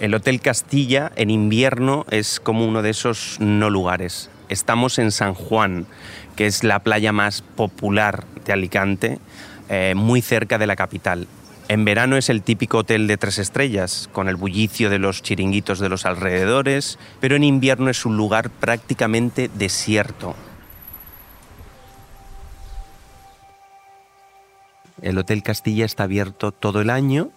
El Hotel Castilla en invierno es como uno de esos no lugares. Estamos en San Juan, que es la playa más popular de Alicante, eh, muy cerca de la capital. En verano es el típico hotel de tres estrellas, con el bullicio de los chiringuitos de los alrededores, pero en invierno es un lugar prácticamente desierto. El Hotel Castilla está abierto todo el año,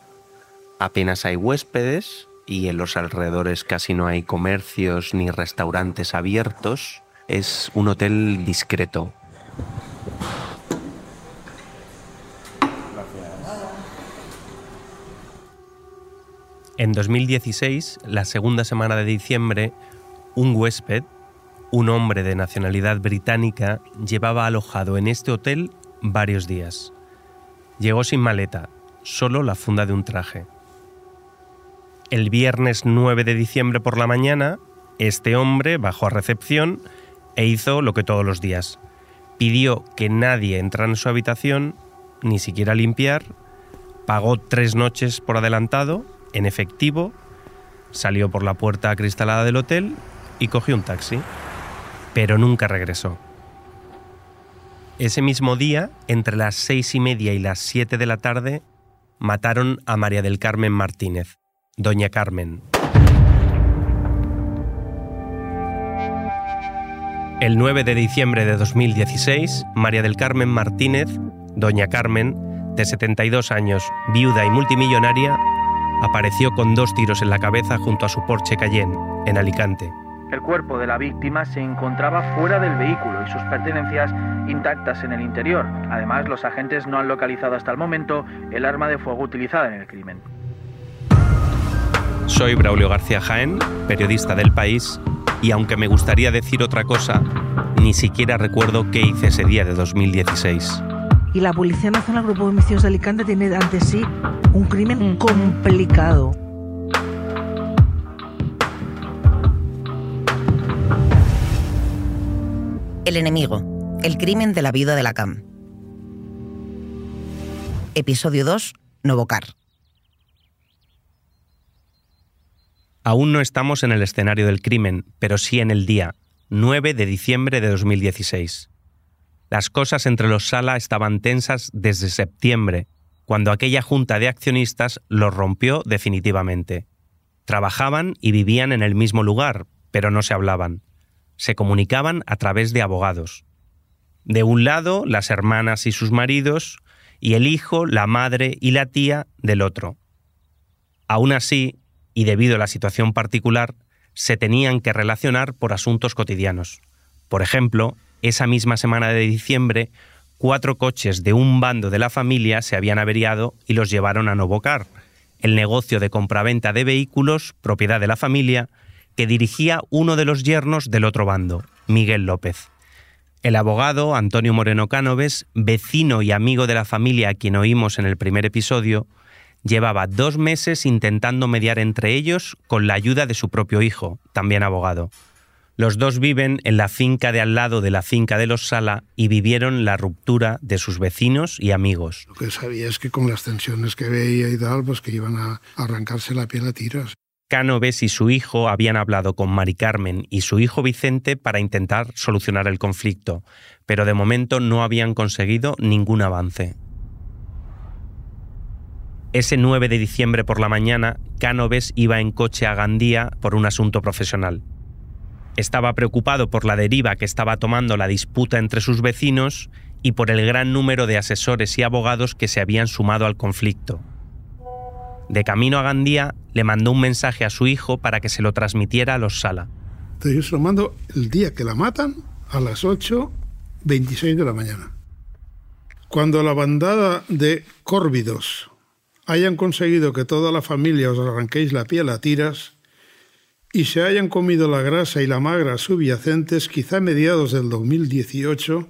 apenas hay huéspedes y en los alrededores casi no hay comercios ni restaurantes abiertos. Es un hotel discreto, En 2016, la segunda semana de diciembre, un huésped, un hombre de nacionalidad británica, llevaba alojado en este hotel varios días. Llegó sin maleta, solo la funda de un traje. El viernes 9 de diciembre por la mañana, este hombre bajó a recepción e hizo lo que todos los días. Pidió que nadie entrara en su habitación, ni siquiera limpiar, pagó tres noches por adelantado en efectivo, salió por la puerta acristalada del hotel y cogió un taxi, pero nunca regresó. Ese mismo día, entre las seis y media y las siete de la tarde, mataron a María del Carmen Martínez, Doña Carmen. El 9 de diciembre de 2016, María del Carmen Martínez, Doña Carmen, de 72 años, viuda y multimillonaria, apareció con dos tiros en la cabeza junto a su Porsche Cayenne, en Alicante. El cuerpo de la víctima se encontraba fuera del vehículo y sus pertenencias intactas en el interior. Además, los agentes no han localizado hasta el momento el arma de fuego utilizada en el crimen. Soy Braulio García Jaén, periodista del país, y aunque me gustaría decir otra cosa, ni siquiera recuerdo qué hice ese día de 2016 y la Policía Nacional Grupo de Homicidios de Alicante tiene ante sí un crimen complicado. El enemigo, el crimen de la vida de la CAM. Episodio 2, Novocar. Aún no estamos en el escenario del crimen, pero sí en el día, 9 de diciembre de 2016. Las cosas entre los Sala estaban tensas desde septiembre, cuando aquella junta de accionistas los rompió definitivamente. Trabajaban y vivían en el mismo lugar, pero no se hablaban. Se comunicaban a través de abogados. De un lado, las hermanas y sus maridos, y el hijo, la madre y la tía del otro. Aún así, y debido a la situación particular, se tenían que relacionar por asuntos cotidianos. Por ejemplo, esa misma semana de diciembre, cuatro coches de un bando de la familia se habían averiado y los llevaron a Novocar, el negocio de compraventa de vehículos, propiedad de la familia, que dirigía uno de los yernos del otro bando, Miguel López. El abogado Antonio Moreno Cánoves, vecino y amigo de la familia a quien oímos en el primer episodio, llevaba dos meses intentando mediar entre ellos con la ayuda de su propio hijo, también abogado. Los dos viven en la finca de al lado de la finca de los Sala y vivieron la ruptura de sus vecinos y amigos. Lo que sabía es que con las tensiones que veía y tal, pues que iban a arrancarse la piel a tiros. Cánoves y su hijo habían hablado con Mari Carmen y su hijo Vicente para intentar solucionar el conflicto, pero de momento no habían conseguido ningún avance. Ese 9 de diciembre por la mañana, Cánoves iba en coche a Gandía por un asunto profesional. Estaba preocupado por la deriva que estaba tomando la disputa entre sus vecinos y por el gran número de asesores y abogados que se habían sumado al conflicto. De camino a Gandía, le mandó un mensaje a su hijo para que se lo transmitiera a los Sala. Yo se lo mando el día que la matan a las 8.26 de la mañana. Cuando la bandada de córvidos hayan conseguido que toda la familia os arranquéis la piel a tiras, y se hayan comido la grasa y la magra subyacentes, quizá a mediados del 2018,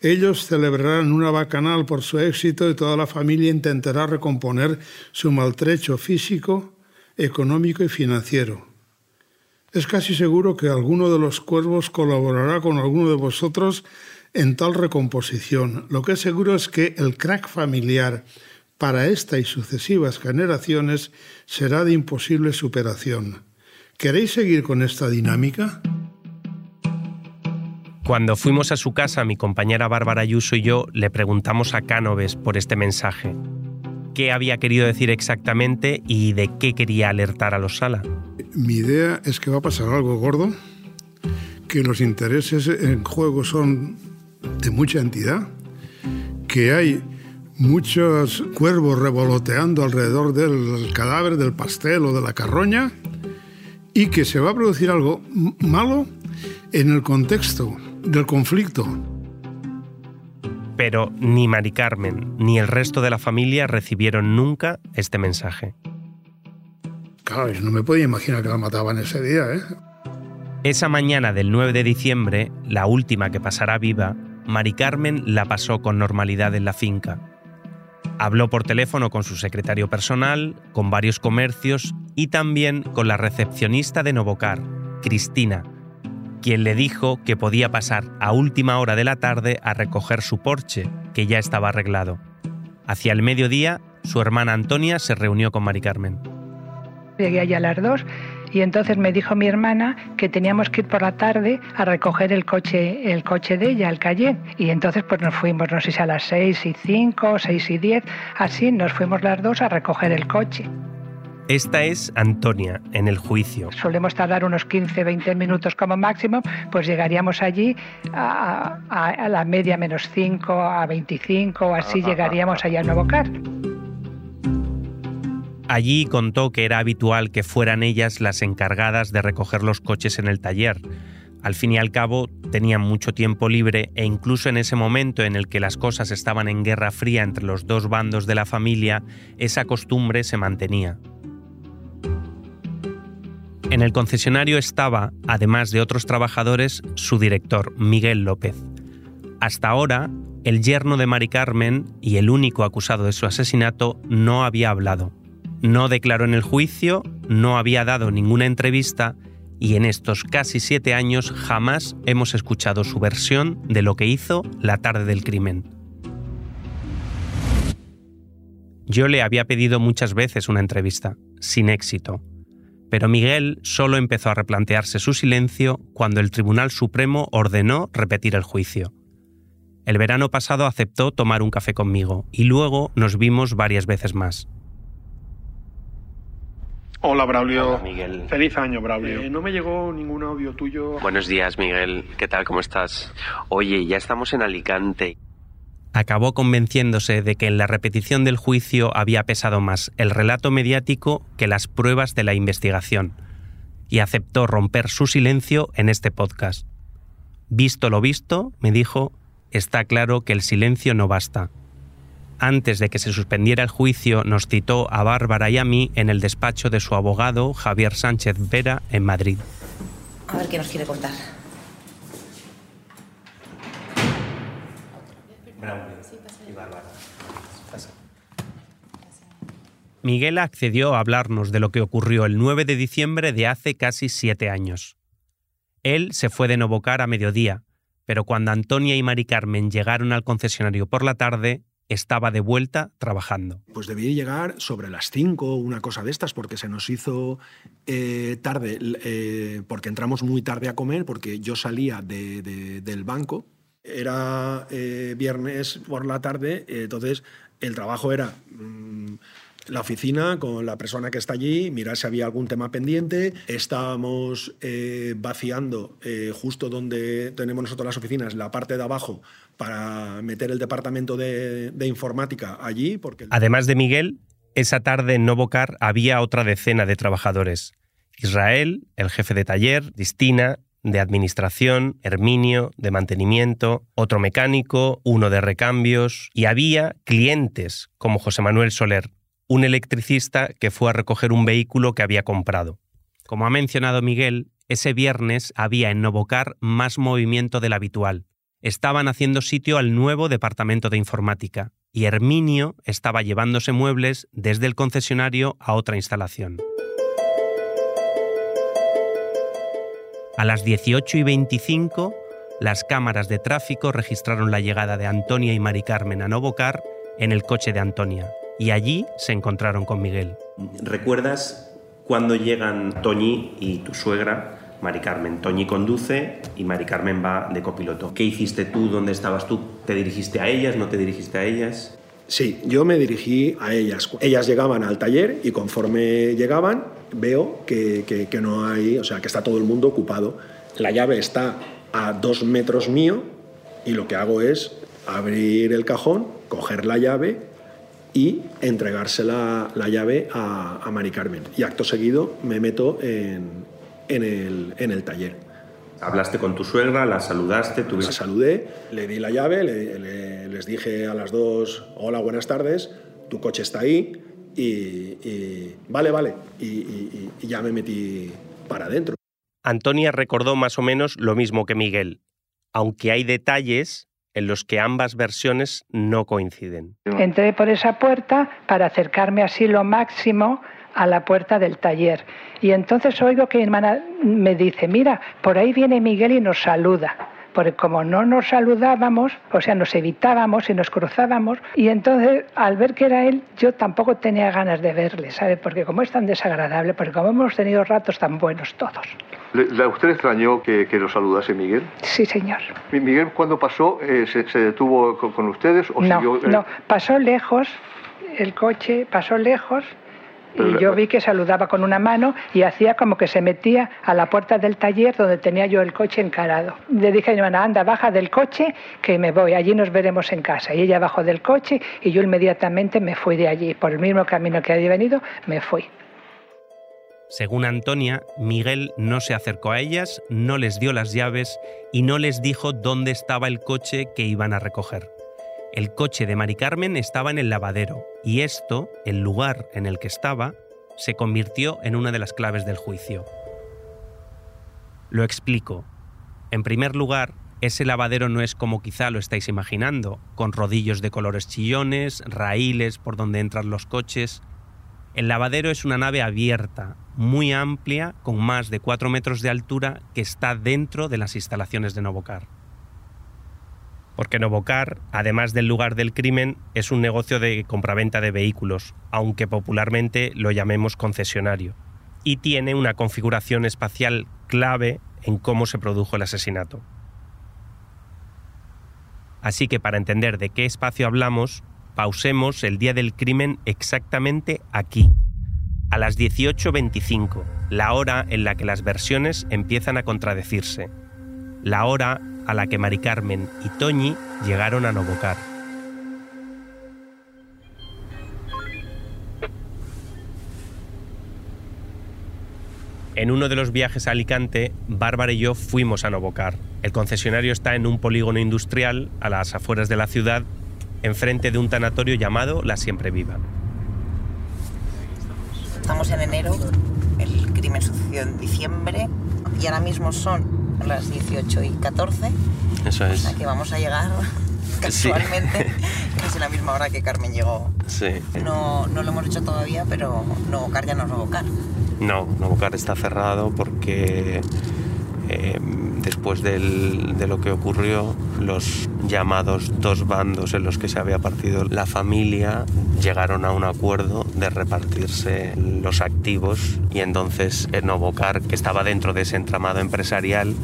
ellos celebrarán una bacanal por su éxito y toda la familia intentará recomponer su maltrecho físico, económico y financiero. Es casi seguro que alguno de los cuervos colaborará con alguno de vosotros en tal recomposición. Lo que es seguro es que el crack familiar para esta y sucesivas generaciones será de imposible superación. ¿Queréis seguir con esta dinámica? Cuando fuimos a su casa, mi compañera Bárbara Ayuso y yo le preguntamos a Cánoves por este mensaje. ¿Qué había querido decir exactamente y de qué quería alertar a los Sala? Mi idea es que va a pasar algo gordo, que los intereses en juego son de mucha entidad, que hay muchos cuervos revoloteando alrededor del cadáver, del pastel o de la carroña, y que se va a producir algo malo en el contexto del conflicto. Pero ni Mari Carmen ni el resto de la familia recibieron nunca este mensaje. Claro, no me podía imaginar que la mataban ese día, ¿eh? Esa mañana del 9 de diciembre, la última que pasará viva, Mari Carmen la pasó con normalidad en la finca. Habló por teléfono con su secretario personal, con varios comercios y también con la recepcionista de Novocar, Cristina, quien le dijo que podía pasar a última hora de la tarde a recoger su porche, que ya estaba arreglado. Hacia el mediodía, su hermana Antonia se reunió con Mari Carmen. Llegué allá a las dos y entonces me dijo mi hermana que teníamos que ir por la tarde a recoger el coche, el coche de ella, el Cayenne. Y entonces pues nos fuimos, no sé si a las seis y cinco, seis y diez, así nos fuimos las dos a recoger el coche. Esta es Antonia, en el juicio. Solemos tardar unos 15, 20 minutos como máximo, pues llegaríamos allí a, a, la media menos 5, a 25, o así llegaríamos allá a Nuevo Car. Allí contó que era habitual que fueran ellas las encargadas de recoger los coches en el taller. Al fin y al cabo, tenían mucho tiempo libre e incluso en ese momento en el que las cosas estaban en guerra fría entre los dos bandos de la familia, esa costumbre se mantenía. En el concesionario estaba, además de otros trabajadores, su director, Miguel López. Hasta ahora, el yerno de Mari Carmen y el único acusado de su asesinato no había hablado. No declaró en el juicio, no había dado ninguna entrevista y en estos casi siete años jamás hemos escuchado su versión de lo que hizo la tarde del crimen. Yo le había pedido muchas veces una entrevista, sin éxito pero Miguel solo empezó a replantearse su silencio cuando el Tribunal Supremo ordenó repetir el juicio. El verano pasado aceptó tomar un café conmigo y luego nos vimos varias veces más. Hola, Braulio. Hola, Miguel. Feliz año, Braulio. Eh, no me llegó ningún audio tuyo. Buenos días, Miguel. ¿Qué tal? ¿Cómo estás? Oye, ya estamos en Alicante acabó convenciéndose de que en la repetición del juicio había pesado más el relato mediático que las pruebas de la investigación, y aceptó romper su silencio en este podcast. Visto lo visto, me dijo, está claro que el silencio no basta. Antes de que se suspendiera el juicio, nos citó a Bárbara y a mí en el despacho de su abogado, Javier Sánchez Vera, en Madrid. A ver qué nos quiere contar. Miguel accedió a hablarnos de lo que ocurrió el 9 de diciembre de hace casi siete años. Él se fue de Novocar a mediodía, pero cuando Antonia y Mari Carmen llegaron al concesionario por la tarde, estaba de vuelta trabajando. Pues debía llegar sobre las 5, una cosa de estas, porque se nos hizo eh, tarde, eh, porque entramos muy tarde a comer, porque yo salía del banco era eh, viernes por la tarde, entonces el trabajo era mm, la oficina con la persona que está allí, mirar si había algún tema pendiente. Estábamos eh, vaciando eh, justo donde tenemos nosotros las oficinas, la parte de abajo, para meter el departamento de, informática allí. Porque... Además de Miguel, esa tarde en Novocar había otra decena de trabajadores. Israel, el jefe de taller, Distina, de administración, Herminio, de mantenimiento, otro mecánico, uno de recambios, y había clientes como José Manuel Soler, un electricista que fue a recoger un vehículo que había comprado. Como ha mencionado Miguel, ese viernes había en Novocar más movimiento del habitual. Estaban haciendo sitio al nuevo departamento de informática y Herminio estaba llevándose muebles desde el concesionario a otra instalación. A las 18 y 25, las cámaras de tráfico registraron la llegada de Antonia y Mari Carmen a Novocar en el coche de Antonia, y allí se encontraron con Miguel. ¿Recuerdas cuando llegan Toñi y tu suegra, Mari Carmen? Toñi conduce y Mari Carmen va de copiloto. ¿Qué hiciste tú? ¿Dónde estabas tú? ¿Te dirigiste a ellas? ¿No te dirigiste a ellas? Sí, yo me dirigí a ellas. Ellas llegaban al taller y conforme llegaban veo que, que, no hay, o sea, que está todo el mundo ocupado. La llave está a dos metros mío y lo que hago es abrir el cajón, coger la llave y entregársela la llave a, a Mari Carmen. Y acto seguido me meto en, en, el, en el taller. ¿Hablaste con tu suegra? ¿La saludaste? La saludé, le di la llave, les dije a las dos, hola, buenas tardes, tu coche está ahí y, vale, vale, y, y ya me metí para adentro. Antonia recordó más o menos lo mismo que Miguel, aunque hay detalles en los que ambas versiones no coinciden. Entré por esa puerta para acercarme así lo máximo a la puerta del taller. Y entonces oigo que mi hermana me dice, mira, por ahí viene Miguel y nos saluda porque como no nos saludábamos, o sea, nos evitábamos y nos cruzábamos, y entonces al ver que era él, yo tampoco tenía ganas de verle, ¿sabe? Porque como es tan desagradable, porque como hemos tenido ratos tan buenos todos. ¿A usted extrañó que, que lo saludase Miguel? Sí, señor. ¿Miguel cuando pasó eh, se, detuvo con, ustedes o no, siguió, No, pasó lejos, el coche pasó lejos y yo vi que saludaba con una mano y hacía como que se metía a la puerta del taller donde tenía yo el coche encarado. Le dije a mi hermana, anda, baja del coche que me voy, allí nos veremos en casa. Y ella bajó del coche y yo inmediatamente me fui de allí. Por el mismo camino que había venido, me fui. Según Antonia, Miguel no se acercó a ellas, no les dio las llaves y no les dijo dónde estaba el coche que iban a recoger. El coche de Mari Carmen estaba en el lavadero y esto, el lugar en el que estaba, se convirtió en una de las claves del juicio. Lo explico. En primer lugar, ese lavadero no es como quizá lo estáis imaginando, con rodillos de colores chillones, raíles por donde entran los coches. El lavadero es una nave abierta, muy amplia, con más de 4 metros de altura, que está dentro de las instalaciones de Novocar porque Novocar, además del lugar del crimen, es un negocio de compraventa de vehículos, aunque popularmente lo llamemos concesionario, y tiene una configuración espacial clave en cómo se produjo el asesinato. Así que para entender de qué espacio hablamos, pausemos el día del crimen exactamente aquí, a las 18.25, la hora en la que las versiones empiezan a contradecirse, la hora a la que Mari Carmen y Toñi llegaron a Novocar. En uno de los viajes a Alicante, Bárbara y yo fuimos a Novocar. El concesionario está en un polígono industrial a las afueras de la ciudad, enfrente de un tanatorio llamado La Siempre Viva. Estamos en enero, el crimen sucedió en diciembre y ahora mismo son las 18 y 14. Eso es. O sea que vamos a llegar casualmente casi la misma hora que Carmen llegó. Sí. No, no lo hemos hecho todavía, pero Novocar ya no es Novocar. No, Novocar está cerrado porque eh, después de lo que ocurrió, los llamados dos bandos en los que se había partido la familia llegaron a un acuerdo de repartirse los activos y entonces Novocar, que estaba dentro de ese entramado empresarial,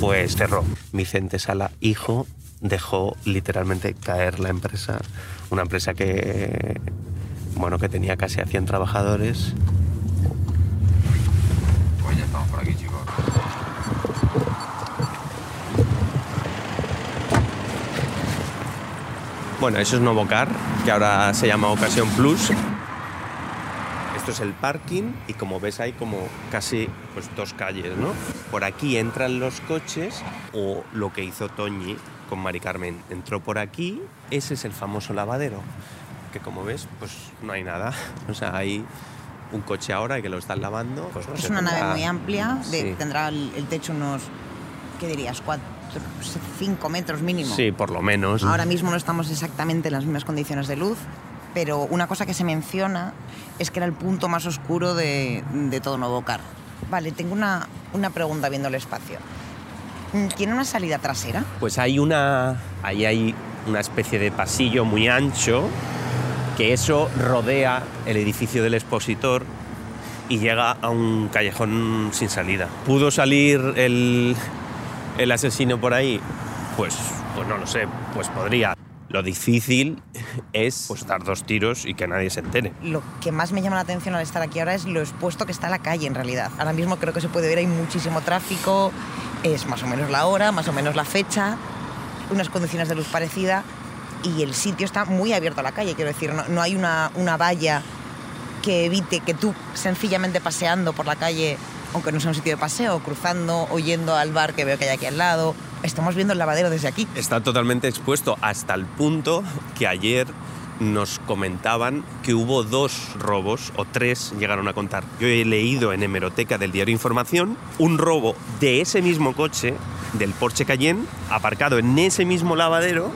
pues cerró. Vicente Sala, hijo, dejó literalmente caer la empresa, una empresa que, bueno, que tenía casi a 100 trabajadores. Estamos por aquí, Bueno, eso es Novocar, que ahora se llama Ocasión Plus. Esto es el parking y como ves hay como casi pues, dos calles, ¿no? Por aquí entran los coches o lo que hizo Toñi con Mari Carmen. Entró por aquí, ese es el famoso lavadero, que como ves pues no hay nada. O sea, hay un coche ahora que lo están lavando. Pues, es una nave muy amplia, tendrá el, el techo unos, ¿qué dirías? Cuatro 5 metros mínimo. Sí, por lo menos. Ahora mismo no estamos exactamente en las mismas condiciones de luz, pero una cosa que se menciona es que era el punto más oscuro de, de todo Novocar. Vale, tengo una, una pregunta viendo el espacio. ¿Tiene una salida trasera? Pues hay una. Ahí hay una especie de pasillo muy ancho que eso rodea el edificio del expositor y llega a un callejón sin salida. ¿Pudo salir el, el asesino por ahí? Pues, pues no lo sé, pues podría. Lo difícil es pues, dar dos tiros y que nadie se entere. Lo que más me llama la atención al estar aquí ahora es lo expuesto que está la calle en realidad. Ahora mismo creo que se puede ver, hay muchísimo tráfico, es más o menos la hora, más o menos la fecha, unas condiciones de luz parecida y el sitio está muy abierto a la calle, quiero decir, no, no hay una, una valla que evite que tú sencillamente paseando por la calle, aunque no sea un sitio de paseo, cruzando o yendo al bar que veo que hay aquí al lado, estamos viendo el lavadero desde aquí. Está totalmente expuesto hasta el punto que ayer nos comentaban que hubo dos robos, o tres llegaron a contar. Yo he leído en hemeroteca del diario Información un robo de ese mismo coche, del Porsche Cayenne, aparcado en ese mismo lavadero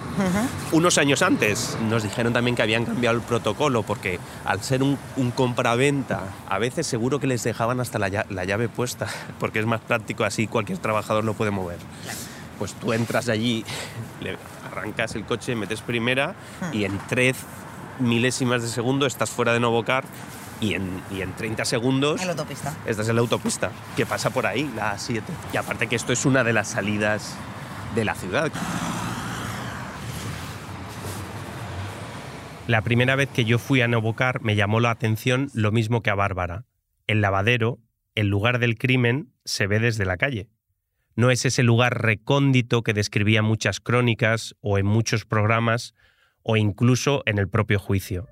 unos años antes. Nos dijeron también que habían cambiado el protocolo porque al ser un, un compraventa, a veces seguro que les dejaban hasta la, la llave puesta, porque es más práctico así, cualquier trabajador lo puede mover. Pues tú entras allí, le arrancas el coche, metes primera y en tres milésimas de segundo estás fuera de Novocar y en, y en 30 segundos En la autopista. estás en la autopista que pasa por ahí, la A7. Y aparte que esto es una de las salidas de la ciudad. La primera vez que yo fui a Novocar me llamó la atención lo mismo que a Bárbara. El lavadero, el lugar del crimen, se ve desde la calle. No es ese lugar recóndito que describía muchas crónicas o en muchos programas o incluso en el propio juicio.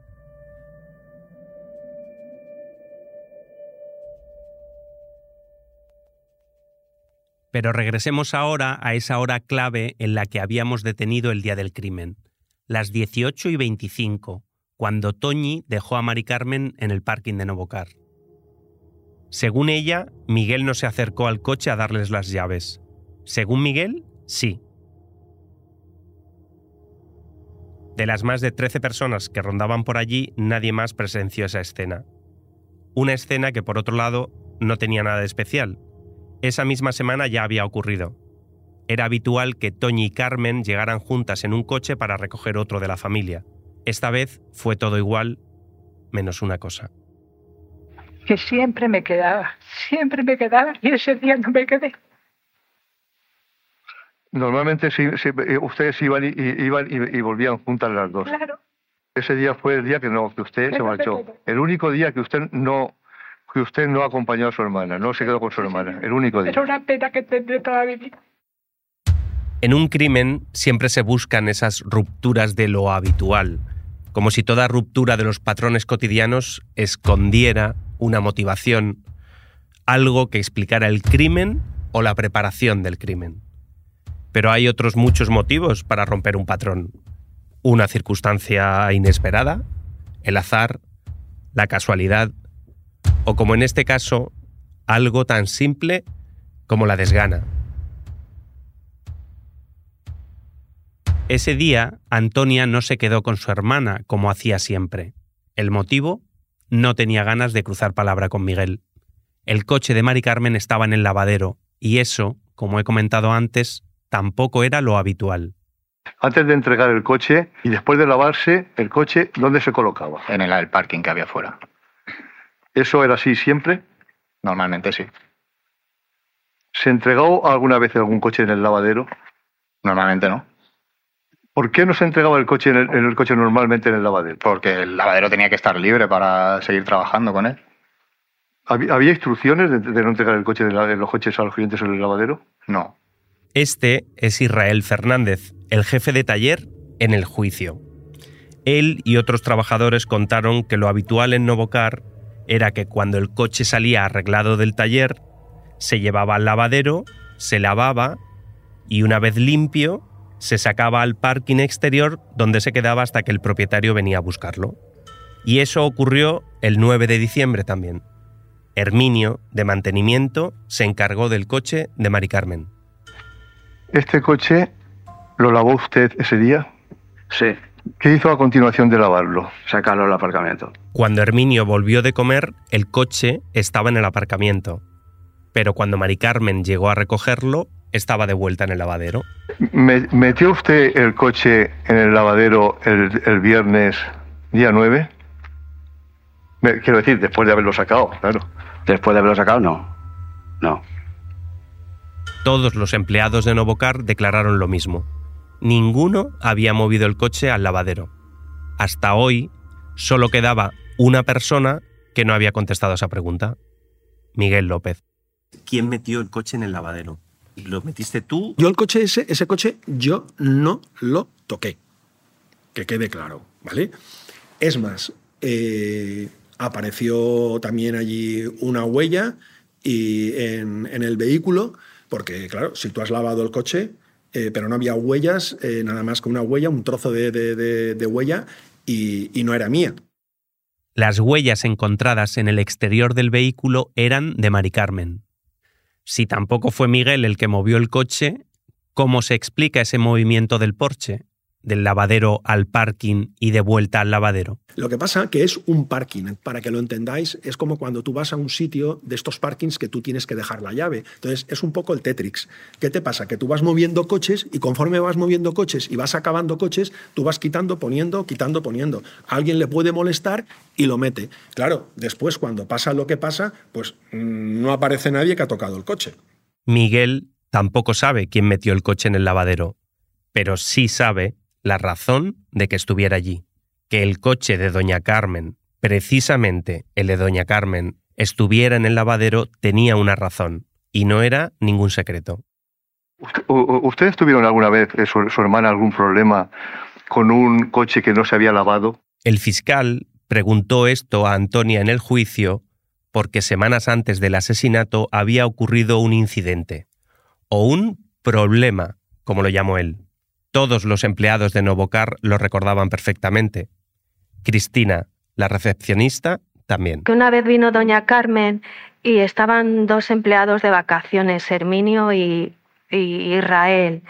Pero regresemos ahora a esa hora clave en la que habíamos detenido el día del crimen, las 18 y 25, cuando Toñi dejó a Mari Carmen en el parking de Novocar. Según ella, Miguel no se acercó al coche a darles las llaves. Según Miguel, sí. De las más de 13 personas que rondaban por allí, nadie más presenció esa escena. Una escena que, por otro lado, no tenía nada de especial. Esa misma semana ya había ocurrido. Era habitual que Toñi y Carmen llegaran juntas en un coche para recoger otro de la familia. Esta vez fue todo igual, menos una cosa. Que siempre me quedaba, siempre me quedaba y ese día no me quedé. Normalmente eh, ustedes iban y, y- iban y, y volvían juntas las dos. Claro. Ese día fue el día que no, que usted se marchó. El único día que usted no que usted no acompañó a su hermana, no se quedó con su hermana. El único día. Era una pena que tendré toda mi vida. En un crimen siempre se buscan esas rupturas de lo habitual, como si toda ruptura de los patrones cotidianos escondiera una motivación, algo que explicara el crimen o la preparación del crimen. Pero hay otros muchos motivos para romper un patrón. Una circunstancia inesperada, el azar, la casualidad, o como en este caso, algo tan simple como la desgana. Ese día, Antonia no se quedó con su hermana como hacía siempre. El motivo, no tenía ganas de cruzar palabra con Miguel. El coche de Mari Carmen estaba en el lavadero, y eso, como he comentado antes, tampoco era lo habitual. Antes de entregar el coche y después de lavarse, el coche, ¿dónde se colocaba? En el, el parking que había afuera. ¿Eso era así siempre? Normalmente sí. ¿Se entregó alguna vez algún coche en el lavadero? Normalmente no. ¿Por qué no se entregaba el coche en el, en el coche normalmente en el lavadero? Porque el lavadero tenía que estar libre para seguir trabajando con él. ¿Había, había instrucciones de, de no entregar el coche de, los coches a los clientes en el lavadero? No. Este es Israel Fernández, el jefe de taller en el juicio. Él y otros trabajadores contaron que lo habitual en Novocar era que cuando el coche salía arreglado del taller, se llevaba al lavadero, se lavaba y una vez limpio, se sacaba al parking exterior donde se quedaba hasta que el propietario venía a buscarlo. Y eso ocurrió el 9 de diciembre también. Herminio, de mantenimiento, se encargó del coche de Mari Carmen. ¿Este coche lo lavó usted ese día? Sí, ¿Qué hizo a continuación de lavarlo? sacarlo al aparcamiento. Cuando Herminio volvió de comer, el coche estaba en el aparcamiento. Pero cuando Mari Carmen llegó a recogerlo, estaba de vuelta en el lavadero. Me- ¿Metió usted el coche en el lavadero el, el viernes Día 9. Me- Quiero decir, después de haberlo sacado, claro. Después de haberlo sacado, no. No. Todos los empleados de Novocar declararon lo mismo. Ninguno había movido el coche al lavadero. Hasta hoy solo quedaba una persona que no había contestado esa pregunta. Miguel López. ¿Quién metió el coche en el lavadero? ¿Lo metiste tú? Yo el coche ese, ese coche, yo no lo toqué. Que quede claro, ¿vale? Es más, eh, apareció también allí una huella y en, en el vehículo, porque claro, si tú has lavado el coche, eh, pero no había huellas, eh, nada más que una huella, un trozo de, de- de- huella y, y no era mía. Las huellas encontradas en el exterior del vehículo eran de Mari Carmen. Si tampoco fue Miguel el que movió el coche, ¿cómo se explica ese movimiento del Porsche? Del lavadero al parking y de vuelta al lavadero. Lo que pasa que es un parking, para que lo entendáis, es como cuando tú vas a un sitio de estos parkings que tú tienes que dejar la llave. Entonces es un poco el Tetrix. ¿Qué te pasa? Que tú vas moviendo coches y conforme vas moviendo coches y vas acabando coches, tú vas quitando, poniendo, quitando, poniendo. A alguien le puede molestar y lo mete. Claro, después cuando pasa lo que pasa, pues mm, no aparece nadie que ha tocado el coche. Miguel tampoco sabe quién metió el coche en el lavadero, pero sí sabe la razón de que estuviera allí. Que el coche de Doña Carmen, precisamente el de Doña Carmen, estuviera en el lavadero tenía una razón, y no era ningún secreto. ¿Ustedes tuvieron alguna vez, eh, su, su hermana, algún problema con un coche que no se había lavado? El fiscal preguntó esto a Antonia en el juicio porque semanas antes del asesinato había ocurrido un incidente, o un problema, como lo llamó él. Todos los empleados de Novocar lo recordaban perfectamente. Cristina, la recepcionista, también. que una vez vino doña Carmen y estaban dos empleados de vacaciones, Herminio y, y Israel.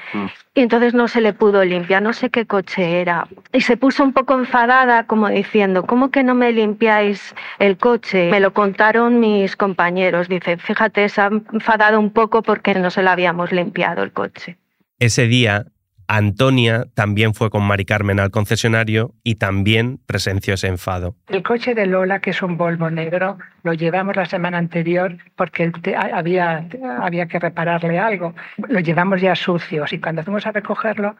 Y entonces no se le pudo limpiar, no sé qué coche era. Y se puso un poco enfadada, como diciendo, ¿cómo que no me limpiáis el coche? Me lo contaron mis compañeros. Dice, fíjate, se ha enfadado un poco porque no se lo habíamos limpiado el coche. Ese día, Antonia también fue con Mari Carmen al concesionario y también presenció ese enfado. El coche de Lola, que es un Volvo negro, lo llevamos la semana anterior porque te- había, había que repararle algo. Lo llevamos ya sucios y cuando fuimos a recogerlo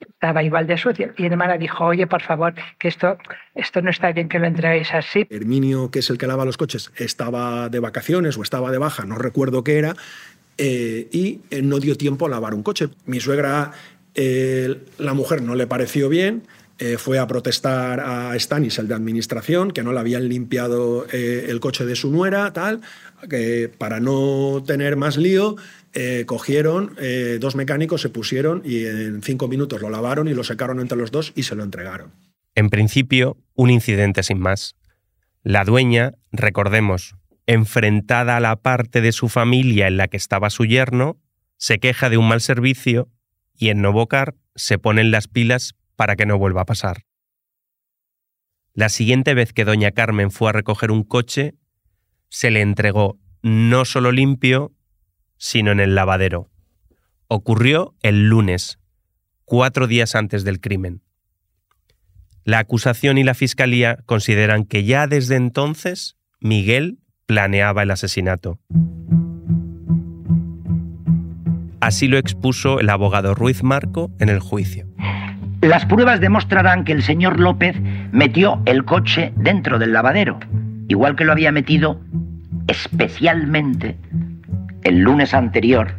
estaba igual de sucio. Y mi hermana dijo, oye, por favor, que esto, esto no está bien que lo entreguéis así. Herminio, que es el que lava los coches, estaba de vacaciones o estaba de baja, no recuerdo qué era, eh, y eh, no dio tiempo a lavar un coche. Mi suegra, la mujer no le pareció bien, eh, fue a protestar a Stanis, el de administración, que no le habían limpiado eh, el coche de su nuera, tal, que para no tener más lío, eh, cogieron, dos mecánicos se pusieron y en cinco minutos lo lavaron y lo secaron entre los dos y se lo entregaron. En principio, un incidente sin más. La dueña, recordemos, enfrentada a la parte de su familia en la que estaba su yerno, se queja de un mal servicio y en Novocar se ponen las pilas para que no vuelva a pasar. La siguiente vez que doña Carmen fue a recoger un coche, se le entregó no solo limpio, sino en el lavadero. Ocurrió el lunes, cuatro días antes del crimen. La acusación y la fiscalía consideran que ya desde entonces Miguel planeaba el asesinato. Así lo expuso el abogado Ruiz Marco en el juicio. Las pruebas demostrarán que el señor López metió el coche dentro del lavadero, igual que lo había metido especialmente el lunes anterior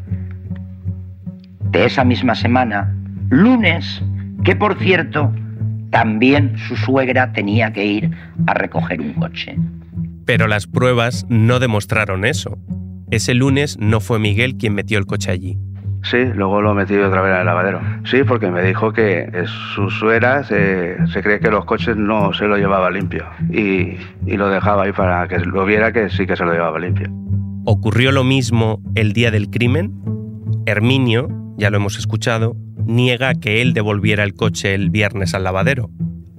de esa misma semana, lunes que por cierto también su suegra tenía que ir a recoger un coche. Pero las pruebas no demostraron eso. Ese lunes no fue Miguel quien metió el coche allí. Sí, luego lo metí otra vez en el lavadero. Sí, porque me dijo que su suegra se, se cree que los coches no se lo llevaba limpio y, y lo dejaba ahí para que lo viera que sí que se lo llevaba limpio. ¿Ocurrió lo mismo el día del crimen? Herminio, ya lo hemos escuchado, niega que él devolviera el coche el viernes al lavadero.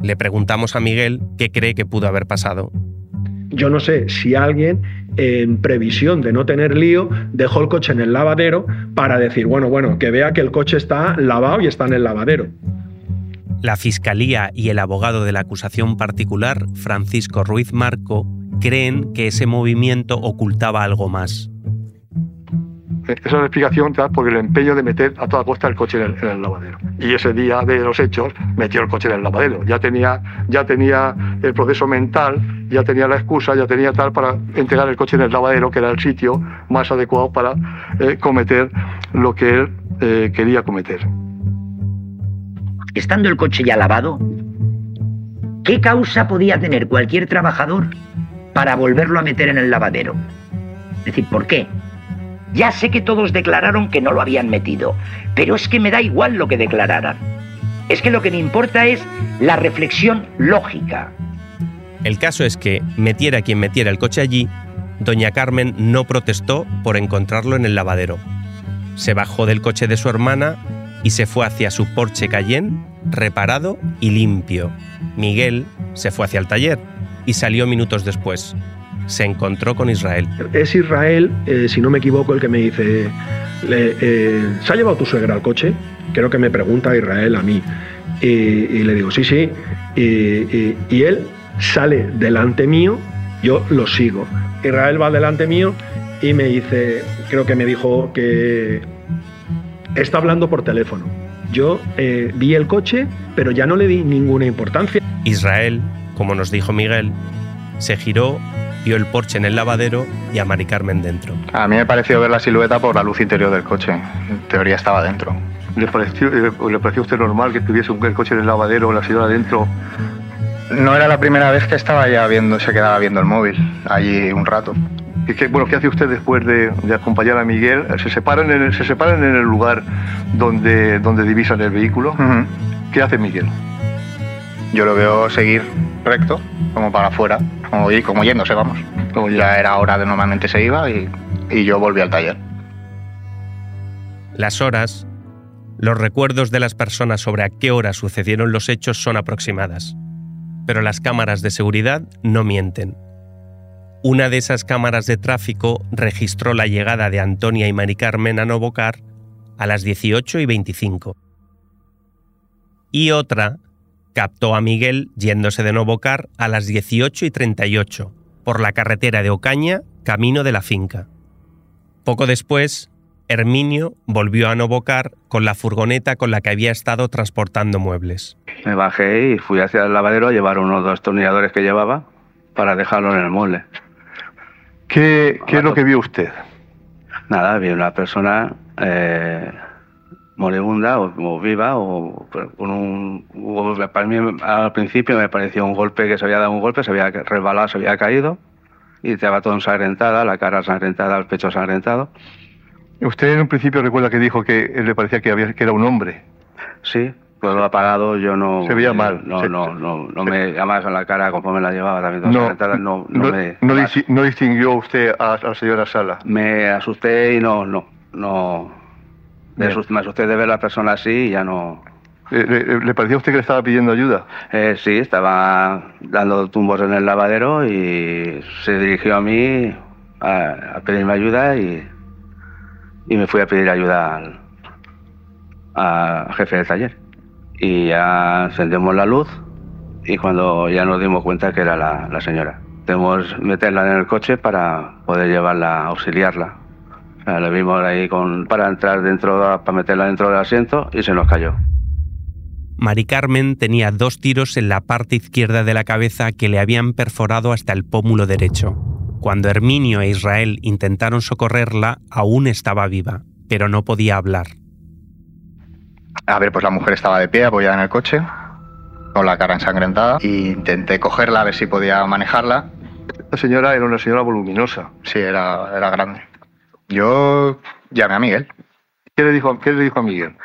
Le preguntamos a Miguel qué cree que pudo haber pasado. Yo no sé si alguien, en previsión de no tener lío, dejó el coche en el lavadero para decir, bueno, bueno, que vea que el coche está lavado y está en el lavadero. La Fiscalía y el abogado de la acusación particular, Francisco Ruiz Marco, creen que ese movimiento ocultaba algo más. Esa es la explicación por el empeño de meter a toda costa el coche en el, lavadero. Y ese día de los hechos metió el coche en el lavadero. Ya tenía, ya tenía el proceso mental, ya tenía la excusa, ya tenía tal para entregar el coche en el lavadero, que era el sitio más adecuado para eh, cometer lo que él eh, quería cometer. Estando el coche ya lavado, ¿qué causa podía tener cualquier trabajador para volverlo a meter en el lavadero? Es decir, ¿por qué? Ya sé que todos declararon que no lo habían metido, pero es que me da igual lo que declararan. Es que lo que me importa es la reflexión lógica. El caso es que, metiera quien metiera el coche allí, doña Carmen no protestó por encontrarlo en el lavadero. Se bajó del coche de su hermana y se fue hacia su Porsche Cayenne, reparado y limpio. Miguel se fue hacia el taller y salió minutos después se encontró con Israel. Es Israel, eh, si no me equivoco, el que me dice, eh, ¿se ha llevado tu suegra al coche? Creo que me pregunta Israel a mí. Y, le digo, sí, sí. Y, él sale delante mío, yo lo sigo. Israel va delante mío y me dice, creo que me dijo que está hablando por teléfono. Yo eh, vi el coche, pero ya no le di ninguna importancia. Israel, como nos dijo Miguel, se giró vio el Porsche en el lavadero y a Mari Carmen dentro. A mí me pareció ver la silueta por la luz interior del coche. En teoría estaba dentro. ¿Le pareció, eh, ¿Le pareció a usted normal que tuviese un coche en el lavadero o la señora dentro? No era la primera vez que estaba ya viendo, se quedaba viendo el móvil allí un rato. ¿Y qué, bueno, ¿qué hace usted después de, acompañar a Miguel? ¿Se separan en el, se separan en el lugar donde, donde divisan el vehículo? ¿Qué hace Miguel? Yo lo veo seguir recto, como para afuera, como, como yéndose, vamos. Ya era hora de normalmente se iba y, y yo volví al taller. Las horas, los recuerdos de las personas sobre a qué hora sucedieron los hechos son aproximadas, pero las cámaras de seguridad no mienten. Una de esas cámaras de tráfico registró la llegada de Antonia y Mari Carmen a Novocar a las 18 y 25. Y otra captó a Miguel yéndose de Novocar a las 18 y 38 por la carretera de Ocaña, camino de la finca. Poco después, Herminio volvió a Novocar con la furgoneta con la que había estado transportando muebles. Me bajé y fui hacia el lavadero a llevar unos dos tornilladores que llevaba para dejarlo en el mueble. ¿Qué, es lo que vio usted? Nada, vi una persona eh, moribunda o, viva o con un para mí al principio me pareció un golpe que se había dado un golpe se había resbalado se había caído y estaba todo ensangrentada la cara ensangrentada el pecho ensangrentado usted en un principio recuerda que dijo que le parecía que había que era un hombre. Sí pues lo apagado yo no se veía mal no no no no me además en la cara conforme la llevaba también no, no no, me, no, distinguió usted a, a la señora Sala. Me asusté y no no no me asusté, de ver a la persona así y ya no... ¿Le, parecía a usted que le estaba pidiendo ayuda? Eh, sí, estaba dando tumbos en el lavadero y se dirigió a mí a, pedirme ayuda y, y, me fui a pedir ayuda al, al jefe del taller. Y ya encendemos la luz y cuando ya nos dimos cuenta que era la, la señora. Tenemos meterla en el coche para poder llevarla, auxiliarla le vimos ahí con, para entrar dentro, para meterla dentro del asiento y se nos cayó. Mari Carmen tenía dos tiros en la parte izquierda de la cabeza que le habían perforado hasta el pómulo derecho. Cuando Herminio e Israel intentaron socorrerla, aún estaba viva, pero no podía hablar. A ver, pues la mujer estaba de pie, apoyada en el coche, con la cara ensangrentada, e intenté cogerla a ver si podía manejarla. La señora era una señora voluminosa. Sí, era, era grande. Yo llamé a Miguel. ¿Qué le dijo, qué le dijo a Miguel?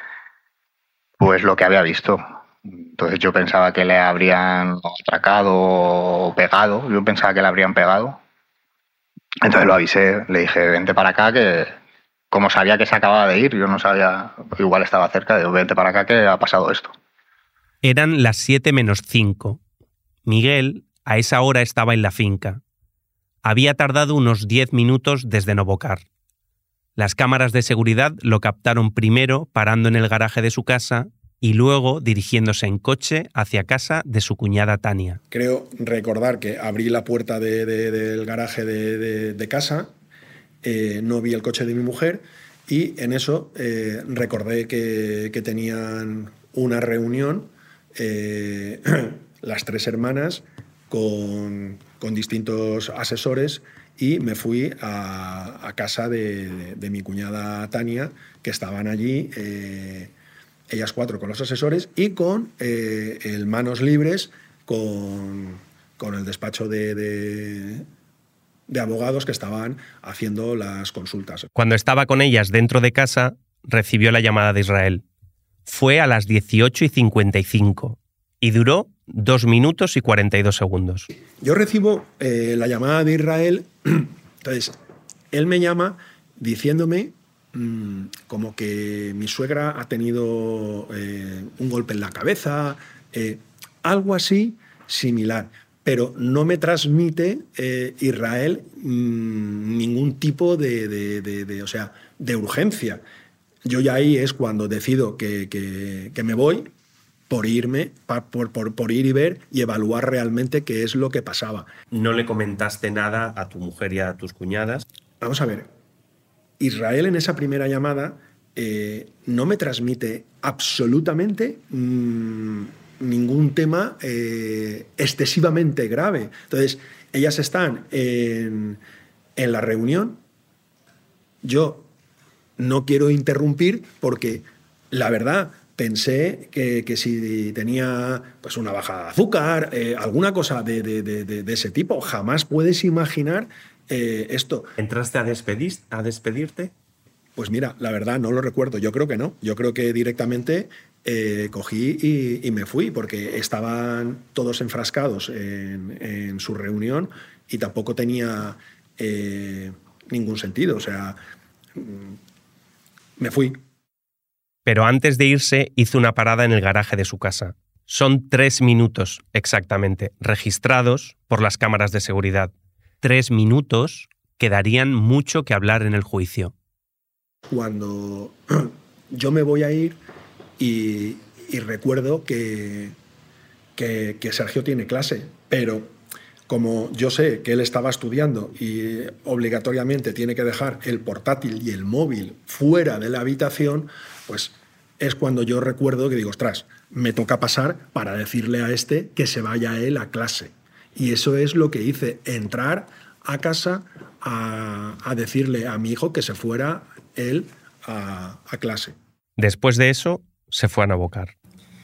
Pues lo que había visto. Entonces yo pensaba que le habrían atracado o pegado. Yo pensaba que le habrían pegado. Entonces lo avisé, le dije, vente para acá, que como sabía que se acababa de ir, yo no sabía, igual estaba cerca, digo, vente para acá, que ha pasado esto. Eran las 7 menos 5. Miguel a esa hora estaba en la finca. Había tardado unos 10 minutos desde Novocar. Las cámaras de seguridad lo captaron primero parando en el garaje de su casa y luego dirigiéndose en coche hacia casa de su cuñada Tania. Creo recordar que abrí la puerta del garaje de, casa, eh, no vi el coche de mi mujer y en eso eh, recordé que, tenían una reunión eh, las tres hermanas con, distintos asesores y me fui a, casa de, mi cuñada Tania, que estaban allí, eh, ellas cuatro con los asesores y con el Manos Libres, con, el despacho de, de abogados que estaban haciendo las consultas. Cuando estaba con ellas dentro de casa, recibió la llamada de Israel. Fue a las 18 y 55 y duró 2 minutos y 42 segundos. Yo recibo eh, la llamada de Israel, entonces él me llama diciéndome mm, como que mi suegra ha tenido eh, un golpe en la cabeza, eh, algo así similar pero no me transmite eh, Israel mm, ningún tipo de, o sea, de urgencia. Yo ya ahí es cuando decido que, me voy por irme, por, por, ir y ver y evaluar realmente qué es lo que pasaba. ¿No le comentaste nada a tu mujer y a tus cuñadas? Vamos a ver, Israel en esa primera llamada eh, no me transmite absolutamente... Mm, ningún tema eh, excesivamente grave. Entonces, ellas están en, la reunión. Yo no quiero interrumpir porque la verdad pensé que, si tenía pues una bajada de azúcar, eh, alguna cosa de, ese tipo, jamás puedes imaginar eh, esto. ¿Entraste a, despedir, a despedirte? Pues mira, la verdad no lo recuerdo. Yo creo que no. Yo creo que directamente eh, cogí y, me fui porque estaban todos enfrascados en, su reunión y tampoco tenía ningún sentido. O sea, mm, me fui. Pero antes de irse hizo una parada en el garaje de su casa. Son tres minutos exactamente, registrados por las cámaras de seguridad. Tres minutos que darían mucho que hablar en el juicio. Cuando yo me voy a ir, y, recuerdo que, que, Sergio tiene clase, pero como yo sé que él estaba estudiando y obligatoriamente tiene que dejar el portátil y el móvil fuera de la habitación, pues es cuando yo recuerdo que digo, ostras, me toca pasar para decirle a este que se vaya él a clase. Y eso es lo que hice, entrar a casa a, decirle a mi hijo que se fuera él a, a clase. Después de eso, se fue a Navocar.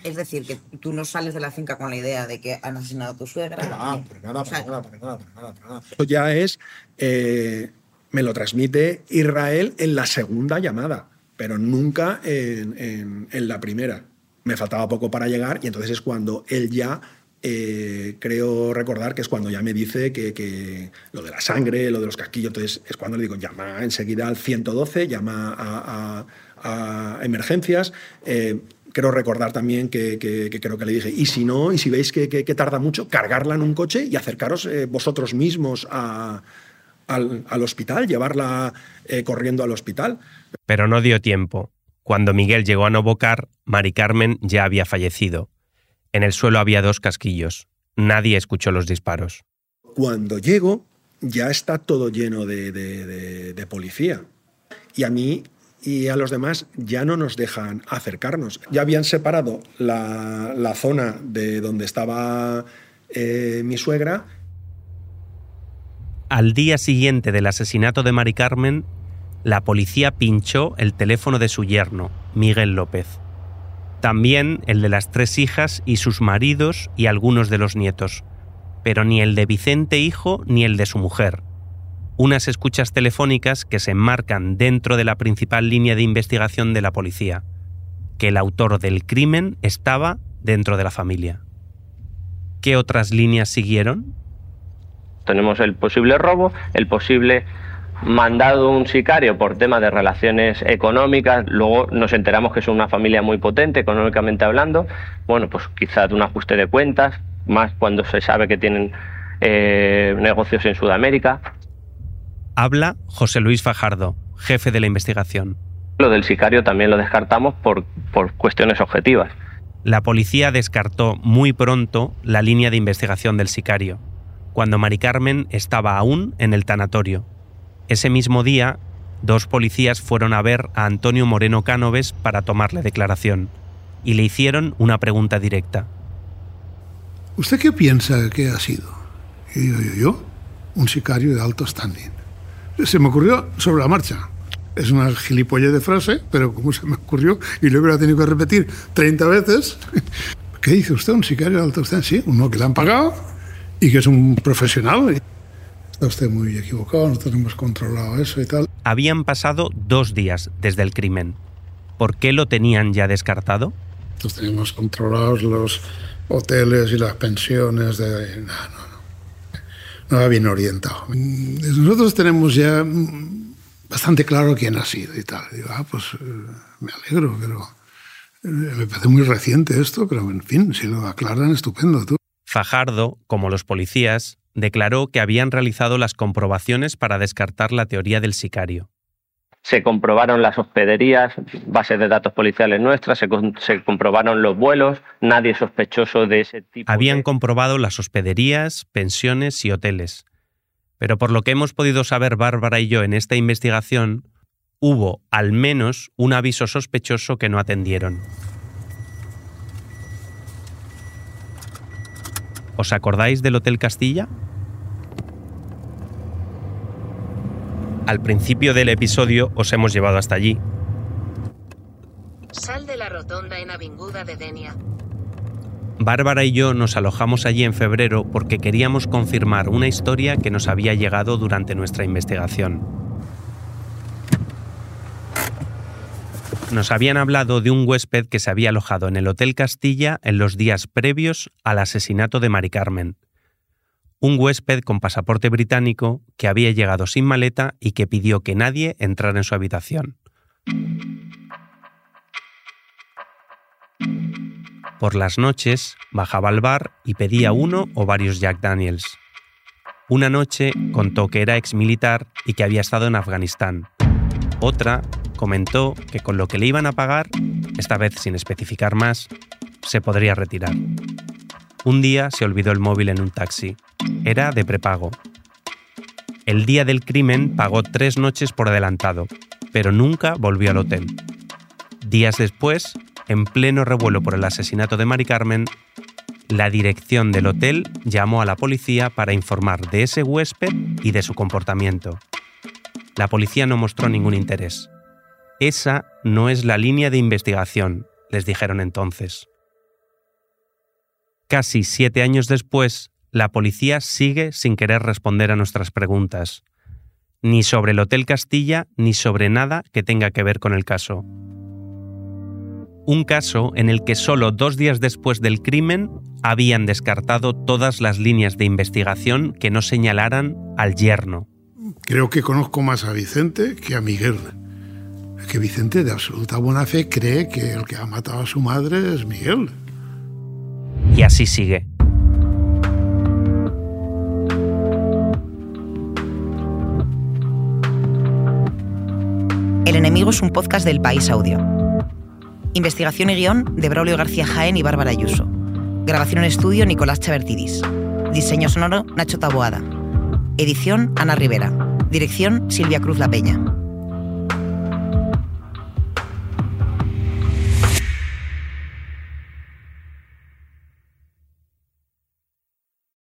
Es decir, que tú no sales de la finca con la idea de que han asesinado a tu suegra. nada, nada, nada, nada, Eso ya es, eh, me lo transmite Israel en la segunda llamada, pero nunca en, la primera. Me faltaba poco para llegar y entonces es cuando él ya eh, creo recordar que es cuando ya me dice que, lo de la sangre, lo de los casquillos, entonces es cuando le digo, llama enseguida al 112, llama a, a emergencias. Eh, quiero recordar también que, creo que le dije, y si no, y si veis que, tarda mucho, cargarla en un coche y acercaros eh, vosotros mismos al, hospital, llevarla eh, corriendo al hospital. Pero no dio tiempo. Cuando Miguel llegó a Novocar, Mari Carmen ya había fallecido. En el suelo había dos casquillos. Nadie escuchó los disparos. Cuando llego, ya está todo lleno de policía. Y a mí y a los demás ya no nos dejan acercarnos. Ya habían separado la, zona de donde estaba eh, mi suegra. Al día siguiente del asesinato de Mari Carmen, la policía pinchó el teléfono de su yerno, Miguel López. También el de las tres hijas y sus maridos y algunos de los nietos, pero ni el de Vicente hijo ni el de su mujer, unas escuchas telefónicas que se enmarcan dentro de la principal línea de investigación de la policía, que el autor del crimen estaba dentro de la familia. ¿Qué otras líneas siguieron? Tenemos el posible robo, el posible mandado un sicario por tema de relaciones económicas, luego nos enteramos que es una familia muy potente económicamente hablando, bueno, pues quizás un ajuste de cuentas, más cuando se sabe que tienen eh, negocios en Sudamérica. Habla José Luis Fajardo, jefe de la investigación. Lo del sicario también lo descartamos por, por cuestiones objetivas. La policía descartó muy pronto la línea de investigación del sicario, cuando Mari Carmen estaba aún en el tanatorio. Ese mismo día, dos policías fueron a ver a Antonio Moreno Cánoves para tomarle declaración y le hicieron una pregunta directa. ¿Usted qué piensa que ha sido? Y digo yo, yo, un sicario de alto standing. Se me ocurrió sobre la marcha. Es una gilipollez de frase, pero como se me ocurrió y luego la he tenido que repetir 30 veces. ¿Qué dice usted? ¿Un sicario de alto standing? Sí, uno que le han pagado y que es un profesional. Está usted muy equivocado, no tenemos controlado eso y tal. Habían pasado dos días desde el crimen. ¿Por qué lo tenían ya descartado? Nosotros tenemos controlados los hoteles y las pensiones de... No, no, no. No va bien orientado. Nosotros tenemos ya bastante claro quién ha sido y tal. Digo, ah, pues eh, me alegro, pero eh, me parece muy reciente esto, pero en fin, si lo aclaran, estupendo. ¿tú? Fajardo, como los policías, declaró que habían realizado las comprobaciones para descartar la teoría del sicario. Se comprobaron las hospederías, bases de datos policiales nuestras, se, se comprobaron los vuelos, nadie sospechoso de ese tipo. Habían de... comprobado las hospederías, pensiones y hoteles. Pero por lo que hemos podido saber Bárbara y yo en esta investigación, hubo al menos un aviso sospechoso que no atendieron. ¿Os acordáis del Hotel Castilla? Al principio del episodio os hemos llevado hasta allí. Sal de la rotonda en Avinguda de Denia. Bárbara y yo nos alojamos allí en febrero porque queríamos confirmar una historia que nos había llegado durante nuestra investigación. Nos habían hablado de un huésped que se había alojado en el Hotel Castilla en los días previos al asesinato de Mari Carmen. Un huésped con pasaporte británico que había llegado sin maleta y que pidió que nadie entrara en su habitación. Por las noches bajaba al bar y pedía uno o varios Jack Daniels. Una noche contó que era exmilitar y que había estado en Afganistán. Otra comentó que con lo que le iban a pagar, esta vez sin especificar más, se podría retirar. Un día se olvidó el móvil en un taxi. Era de prepago. El día del crimen pagó tres noches por adelantado, pero nunca volvió al hotel. Días después, en pleno revuelo por el asesinato de Mari Carmen, la dirección del hotel llamó a la policía para informar de ese huésped y de su comportamiento. La policía no mostró ningún interés. Esa no es la línea de investigación, les dijeron entonces. Casi siete años después, la policía sigue sin querer responder a nuestras preguntas, ni sobre el Hotel Castilla ni sobre nada que tenga que ver con el caso. Un caso en el que solo dos días después del crimen habían descartado todas las líneas de investigación que no señalaran al yerno. Creo que conozco más a Vicente que a Miguel. Que Vicente, de absoluta buena fe, cree que el que ha matado a su madre es Miguel. Y así sigue. El enemigo es un podcast del País Audio. Investigación y guion de Braulio García Jaén y Bárbara Ayuso. Grabación en estudio Nicolás Chavertidis. Diseño sonoro Nacho Taboada. Edición Ana Rivera. Dirección Silvia Cruz La Peña.